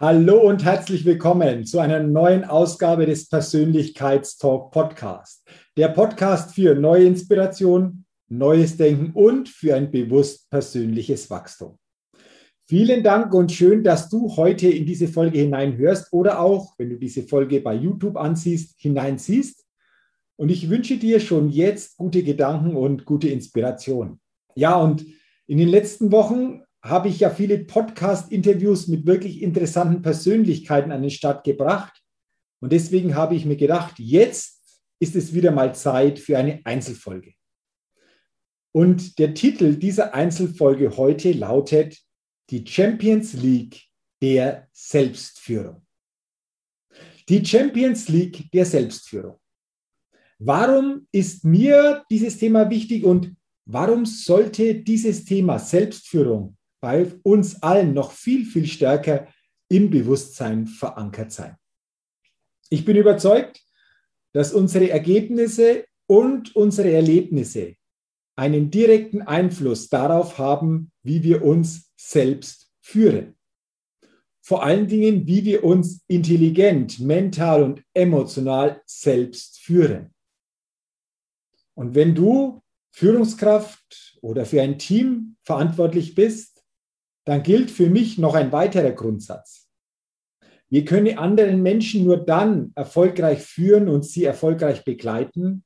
Hallo und herzlich willkommen zu einer neuen Ausgabe des Persönlichkeitstalk Podcast. Der Podcast für neue Inspiration, neues Denken und für ein bewusst persönliches Wachstum. Vielen Dank und schön, dass du heute in diese Folge hineinhörst oder auch, wenn du diese Folge bei YouTube ansiehst, hineinsiehst. Und ich wünsche dir schon jetzt gute Gedanken und gute Inspiration. Ja, und in den letzten Wochen habe ich ja viele Podcast-Interviews mit wirklich interessanten Persönlichkeiten an den Start gebracht. Und deswegen habe ich mir gedacht, jetzt ist es wieder mal Zeit für eine Einzelfolge. Und der Titel dieser Einzelfolge heute lautet Die Champions League der Selbstführung. Die Champions League der Selbstführung. Warum ist mir dieses Thema wichtig und warum sollte dieses Thema Selbstführung bei uns allen noch viel, viel stärker im Bewusstsein verankert sein. Ich bin überzeugt, dass unsere Ergebnisse und unsere Erlebnisse einen direkten Einfluss darauf haben, wie wir uns selbst führen. Vor allen Dingen, wie wir uns intelligent, mental und emotional selbst führen. Und wenn du Führungskraft oder für ein Team verantwortlich bist, dann gilt für mich noch ein weiterer Grundsatz. Wir können anderen Menschen nur dann erfolgreich führen und sie erfolgreich begleiten,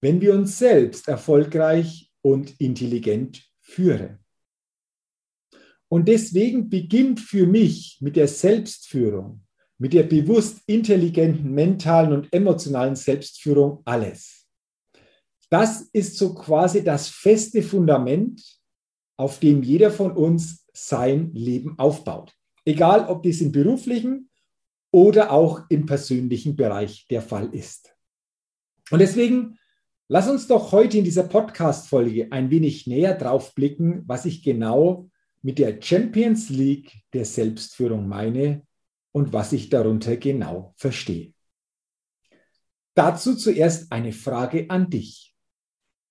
wenn wir uns selbst erfolgreich und intelligent führen. Und deswegen beginnt für mich mit der Selbstführung, mit der bewusst intelligenten mentalen und emotionalen Selbstführung alles. Das ist so quasi das feste Fundament, auf dem jeder von uns sein Leben aufbaut. Egal, ob dies im beruflichen oder auch im persönlichen Bereich der Fall ist. Und deswegen lass uns doch heute in dieser Podcast-Folge ein wenig näher drauf blicken, was ich genau mit der Champions League der Selbstführung meine und was ich darunter genau verstehe. Dazu zuerst eine Frage an dich.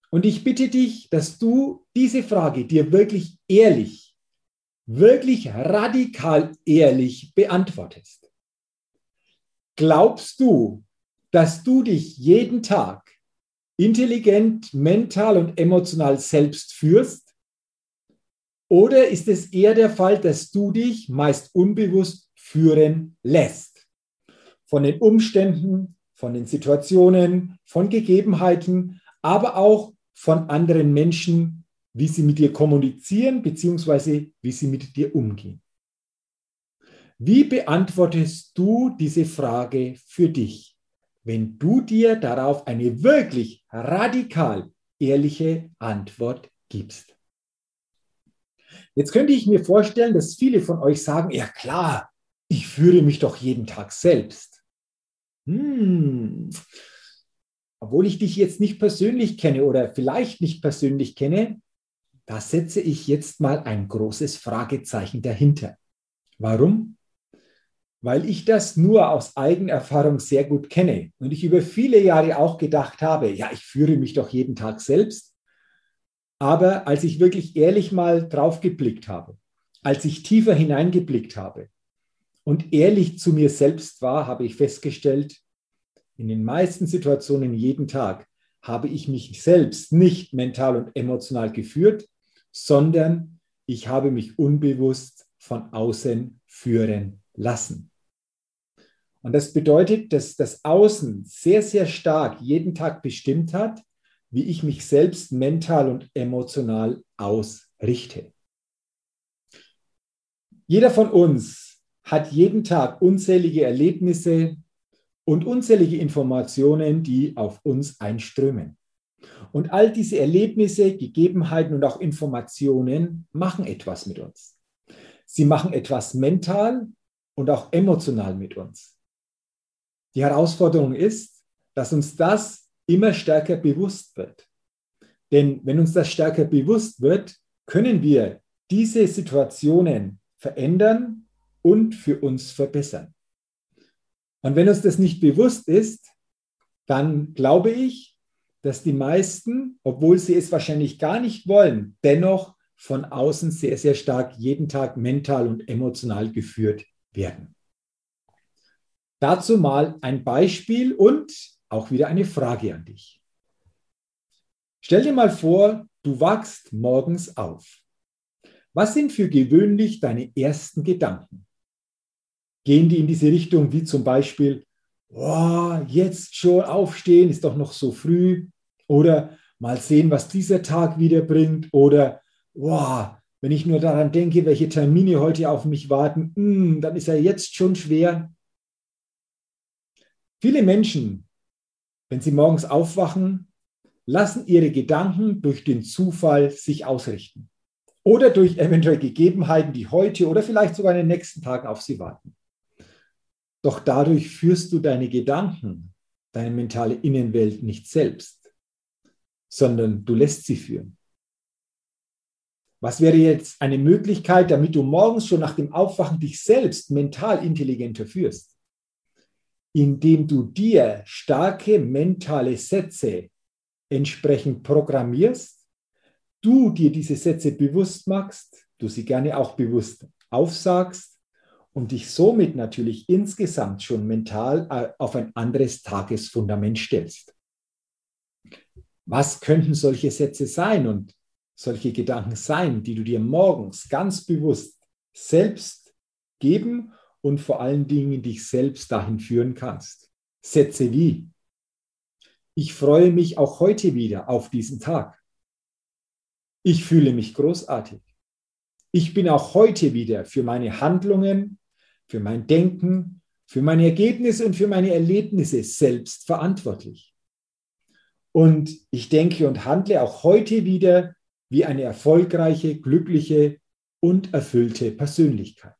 Und ich bitte dich, dass du diese Frage dir wirklich ehrlich wirklich radikal ehrlich beantwortest. Glaubst du, dass du dich jeden Tag intelligent, mental und emotional selbst führst? Oder ist es eher der Fall, dass du dich meist unbewusst führen lässt? Von den Umständen, von den Situationen, von Gegebenheiten, aber auch von anderen Menschen, wie sie mit dir kommunizieren, beziehungsweise wie sie mit dir umgehen. Wie beantwortest du diese Frage für dich, wenn du dir darauf eine wirklich radikal ehrliche Antwort gibst? Jetzt könnte ich mir vorstellen, dass viele von euch sagen, ja klar, ich führe mich doch jeden Tag selbst. Hm. Obwohl ich dich jetzt nicht persönlich kenne oder vielleicht nicht persönlich kenne, da setze ich jetzt mal ein großes Fragezeichen dahinter. Warum? Weil ich das nur aus Eigenerfahrung sehr gut kenne und ich über viele Jahre auch gedacht habe, ja, ich führe mich doch jeden Tag selbst. Aber als ich wirklich ehrlich mal drauf geblickt habe, als ich tiefer hineingeblickt habe und ehrlich zu mir selbst war, habe ich festgestellt, in den meisten Situationen jeden Tag habe ich mich selbst nicht mental und emotional geführt, sondern ich habe mich unbewusst von außen führen lassen. Und das bedeutet, dass das Außen sehr, sehr stark jeden Tag bestimmt hat, wie ich mich selbst mental und emotional ausrichte. Jeder von uns hat jeden Tag unzählige Erlebnisse und unzählige Informationen, die auf uns einströmen. Und all diese Erlebnisse, Gegebenheiten und auch Informationen machen etwas mit uns. Sie machen etwas mental und auch emotional mit uns. Die Herausforderung ist, dass uns das immer stärker bewusst wird. Denn wenn uns das stärker bewusst wird, können wir diese Situationen verändern und für uns verbessern. Und wenn uns das nicht bewusst ist, dann glaube ich, dass die meisten, obwohl sie es wahrscheinlich gar nicht wollen, dennoch von außen sehr, sehr stark jeden Tag mental und emotional geführt werden. Dazu mal ein Beispiel und auch wieder eine Frage an dich. Stell dir mal vor, du wachst morgens auf. Was sind für gewöhnlich deine ersten Gedanken? Gehen die in diese Richtung wie zum Beispiel, oh, jetzt schon aufstehen, ist doch noch so früh? Oder mal sehen, was dieser Tag wieder bringt? Oder, oh, wenn ich nur daran denke, welche Termine heute auf mich warten, mh, hm, dann ist er jetzt schon schwer. Viele Menschen, wenn sie morgens aufwachen, lassen ihre Gedanken durch den Zufall sich ausrichten oder durch eventuell Gegebenheiten, die heute oder vielleicht sogar in den nächsten Tagen auf sie warten. Doch dadurch führst du deine Gedanken, deine mentale Innenwelt nicht selbst, sondern du lässt sie führen. Was wäre jetzt eine Möglichkeit, damit du morgens schon nach dem Aufwachen dich selbst mental intelligenter führst? Indem du dir starke mentale Sätze entsprechend programmierst, du dir diese Sätze bewusst machst, du sie gerne auch bewusst aufsagst und dich somit natürlich insgesamt schon mental äh, auf ein anderes Tagesfundament stellst. Was könnten solche Sätze sein und solche Gedanken sein, die du dir morgens ganz bewusst selbst geben und vor allen Dingen dich selbst dahin führen kannst? Sätze wie, ich freue mich auch heute wieder auf diesen Tag. Ich fühle mich großartig. Ich bin auch heute wieder für meine Handlungen für mein Denken, für meine Ergebnisse und für meine Erlebnisse selbst verantwortlich. Und ich denke und handle auch heute wieder wie eine erfolgreiche, glückliche und erfüllte Persönlichkeit.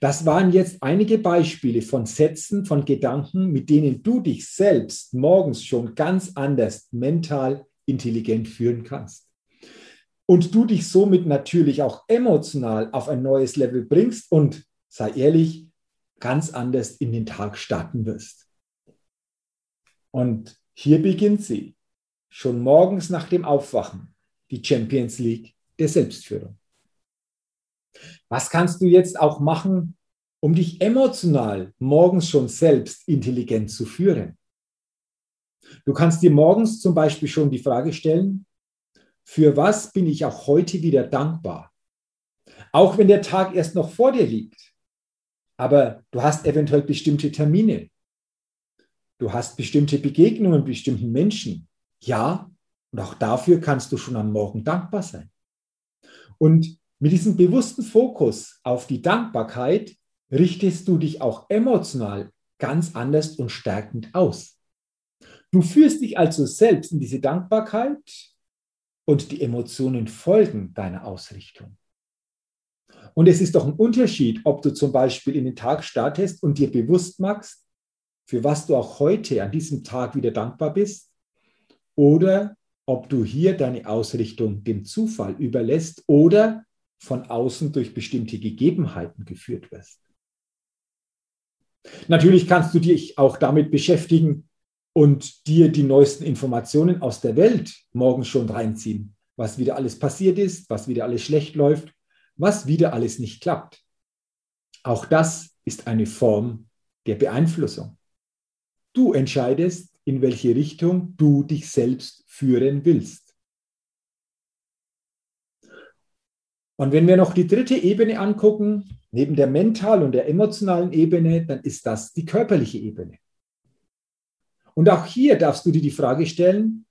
Das waren jetzt einige Beispiele von Sätzen, von Gedanken, mit denen du dich selbst morgens schon ganz anders mental intelligent führen kannst und du dich somit natürlich auch emotional auf ein neues Level bringst und, sei ehrlich, ganz anders in den Tag starten wirst. Und hier beginnt sie, schon morgens nach dem Aufwachen, die Champions League der Selbstführung. Was kannst du jetzt auch machen, um dich emotional morgens schon selbst intelligent zu führen? Du kannst dir morgens zum Beispiel schon die Frage stellen, für was bin ich auch heute wieder dankbar? Auch wenn der Tag erst noch vor dir liegt. Aber du hast eventuell bestimmte Termine. Du hast bestimmte Begegnungen mit bestimmten Menschen. Ja, und auch dafür kannst du schon am Morgen dankbar sein. Und mit diesem bewussten Fokus auf die Dankbarkeit richtest du dich auch emotional ganz anders und stärkend aus. Du führst dich also selbst in diese Dankbarkeit und die Emotionen folgen deiner Ausrichtung. Und es ist doch ein Unterschied, ob du zum Beispiel in den Tag startest und dir bewusst machst, für was du auch heute an diesem Tag wieder dankbar bist, oder ob du hier deine Ausrichtung dem Zufall überlässt oder von außen durch bestimmte Gegebenheiten geführt wirst. Natürlich kannst du dich auch damit beschäftigen, und dir die neuesten Informationen aus der Welt morgens schon reinziehen, was wieder alles passiert ist, was wieder alles schlecht läuft, was wieder alles nicht klappt. Auch das ist eine Form der Beeinflussung. Du entscheidest, in welche Richtung du dich selbst führen willst. Und wenn wir noch die dritte Ebene angucken, neben der mentalen und der emotionalen Ebene, dann ist das die körperliche Ebene. Und auch hier darfst du dir die Frage stellen,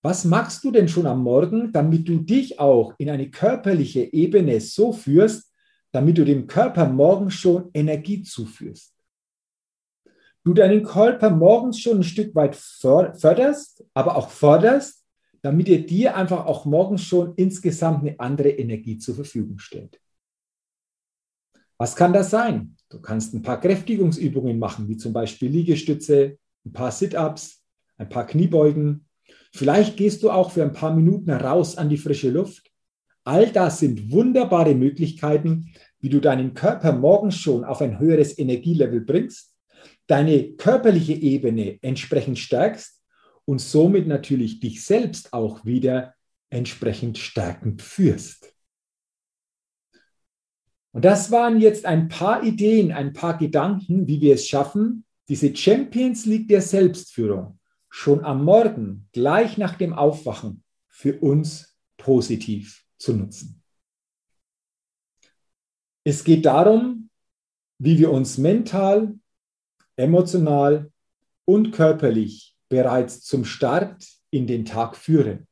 was machst du denn schon am Morgen, damit du dich auch in eine körperliche Ebene so führst, damit du dem Körper morgens schon Energie zuführst? Du deinen Körper morgens schon ein Stück weit förderst, aber auch forderst, damit er dir einfach auch morgens schon insgesamt eine andere Energie zur Verfügung stellt. Was kann das sein? Du kannst ein paar Kräftigungsübungen machen, wie zum Beispiel Liegestütze, ein paar Sit-ups, ein paar Kniebeugen. Vielleicht gehst du auch für ein paar Minuten raus an die frische Luft. All das sind wunderbare Möglichkeiten, wie du deinen Körper morgens schon auf ein höheres Energielevel bringst, deine körperliche Ebene entsprechend stärkst und somit natürlich dich selbst auch wieder entsprechend stärkend führst. Und das waren jetzt ein paar Ideen, ein paar Gedanken, wie wir es schaffen, diese Champions League der Selbstführung schon am Morgen, gleich nach dem Aufwachen, für uns positiv zu nutzen. Es geht darum, wie wir uns mental, emotional und körperlich bereits zum Start in den Tag führen.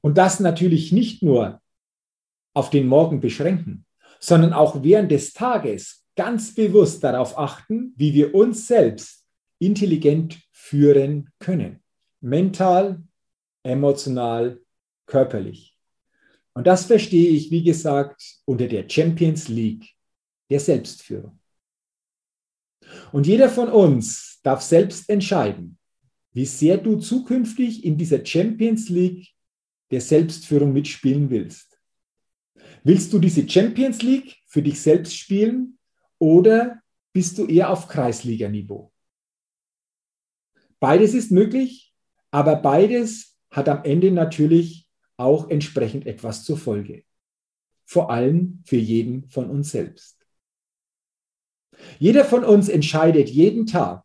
Und das natürlich nicht nur auf den Morgen beschränken, sondern auch während des Tages ganz bewusst darauf achten, wie wir uns selbst intelligent führen können. Mental, emotional, körperlich. Und das verstehe ich, wie gesagt, unter der Champions League der Selbstführung. Und jeder von uns darf selbst entscheiden, wie sehr du zukünftig in dieser Champions League der Selbstführung mitspielen willst. Willst du diese Champions League für dich selbst spielen oder bist du eher auf Kreisliganiveau? Beides ist möglich, aber beides hat am Ende natürlich auch entsprechend etwas zur Folge. Vor allem für jeden von uns selbst. Jeder von uns entscheidet jeden Tag,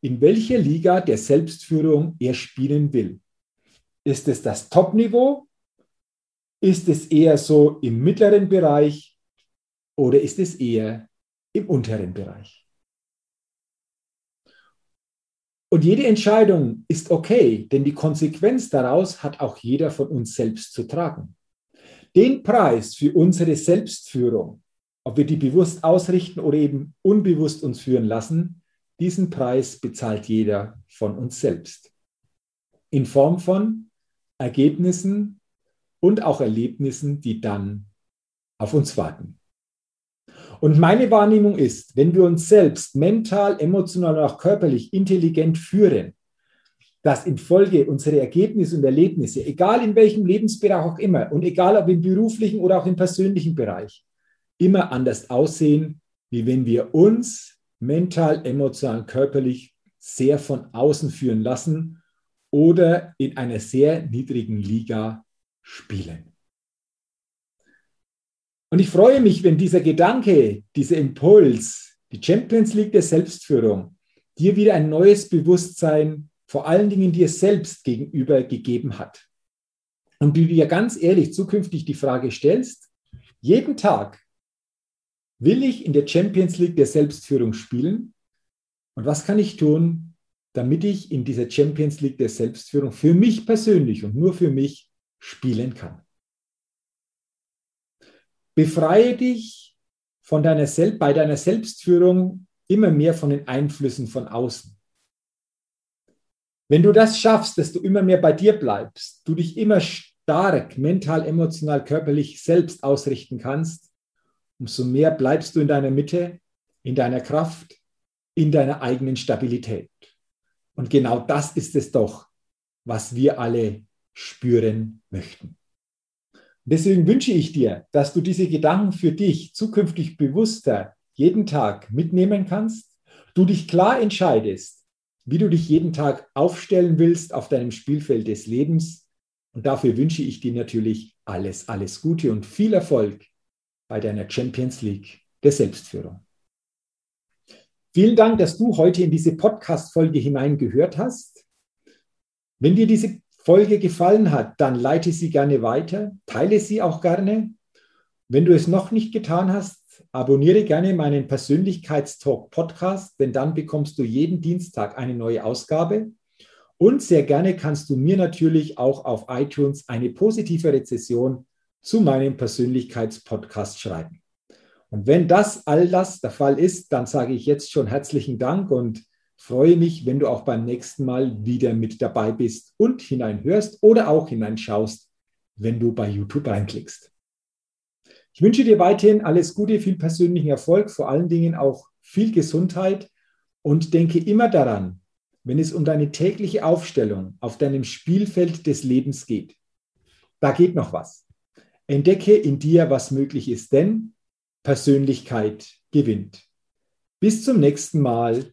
in welcher Liga der Selbstführung er spielen will. Ist es das Top-Niveau? Ist es eher so im mittleren Bereich oder ist es eher im unteren Bereich? Und jede Entscheidung ist okay, denn die Konsequenz daraus hat auch jeder von uns selbst zu tragen. Den Preis für unsere Selbstführung, ob wir die bewusst ausrichten oder eben unbewusst uns führen lassen, diesen Preis bezahlt jeder von uns selbst. In Form von Ergebnissen und auch Erlebnissen, die dann auf uns warten. Und meine Wahrnehmung ist, wenn wir uns selbst mental, emotional und auch körperlich intelligent führen, dass infolge unserer Ergebnisse und Erlebnisse, egal in welchem Lebensbereich auch immer und egal ob im beruflichen oder auch im persönlichen Bereich, immer anders aussehen, wie wenn wir uns mental, emotional, körperlich sehr von außen führen lassen oder in einer sehr niedrigen Liga spielen. Und ich freue mich, wenn dieser Gedanke, dieser Impuls, die Champions League der Selbstführung, dir wieder ein neues Bewusstsein, vor allen Dingen dir selbst gegenüber gegeben hat. Und du dir ganz ehrlich zukünftig die Frage stellst, jeden Tag, Will ich in der Champions League der Selbstführung spielen? Und was kann ich tun, damit ich in dieser Champions League der Selbstführung für mich persönlich und nur für mich spielen kann? Befreie dich von deiner Sel bei deiner Selbstführung immer mehr von den Einflüssen von außen. Wenn du das schaffst, dass du immer mehr bei dir bleibst, du dich immer stark mental, emotional, körperlich selbst ausrichten kannst, umso mehr bleibst du in deiner Mitte, in deiner Kraft, in deiner eigenen Stabilität. Und genau das ist es doch, was wir alle spüren möchten. Deswegen wünsche ich dir, dass du diese Gedanken für dich zukünftig bewusster jeden Tag mitnehmen kannst, du dich klar entscheidest, wie du dich jeden Tag aufstellen willst auf deinem Spielfeld des Lebens. Und dafür wünsche ich dir natürlich alles, alles Gute und viel Erfolg bei deiner Champions League der Selbstführung. Vielen Dank, dass du heute in diese Podcast-Folge hineingehört hast. Wenn dir diese Folge gefallen hat, dann leite sie gerne weiter, teile sie auch gerne Wenn du es noch nicht getan hast, abonniere gerne meinen Persönlichkeitstalk Podcast, denn dann bekommst du jeden Dienstag eine neue Ausgabe. Und sehr gerne kannst du mir natürlich auch auf iTunes eine positive Rezession zu meinem Persönlichkeitspodcast schreiben. Und wenn das all das der Fall ist, dann sage ich jetzt schon herzlichen Dank und freue mich, wenn du auch beim nächsten Mal wieder mit dabei bist und hineinhörst oder auch hineinschaust, wenn du bei YouTube reinklickst. Ich wünsche dir weiterhin alles Gute, viel persönlichen Erfolg, vor allen Dingen auch viel Gesundheit und denke immer daran, wenn es um deine tägliche Aufstellung auf deinem Spielfeld des Lebens geht. Da geht noch was. Entdecke in dir, was möglich ist, denn Persönlichkeit gewinnt. Bis zum nächsten Mal,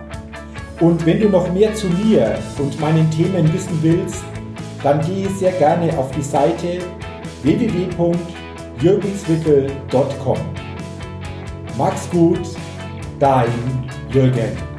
und wenn du noch mehr zu mir und meinen Themen wissen willst, dann gehe sehr gerne auf die Seite www.jürgenswickel.com. Max gut, dein Jürgen.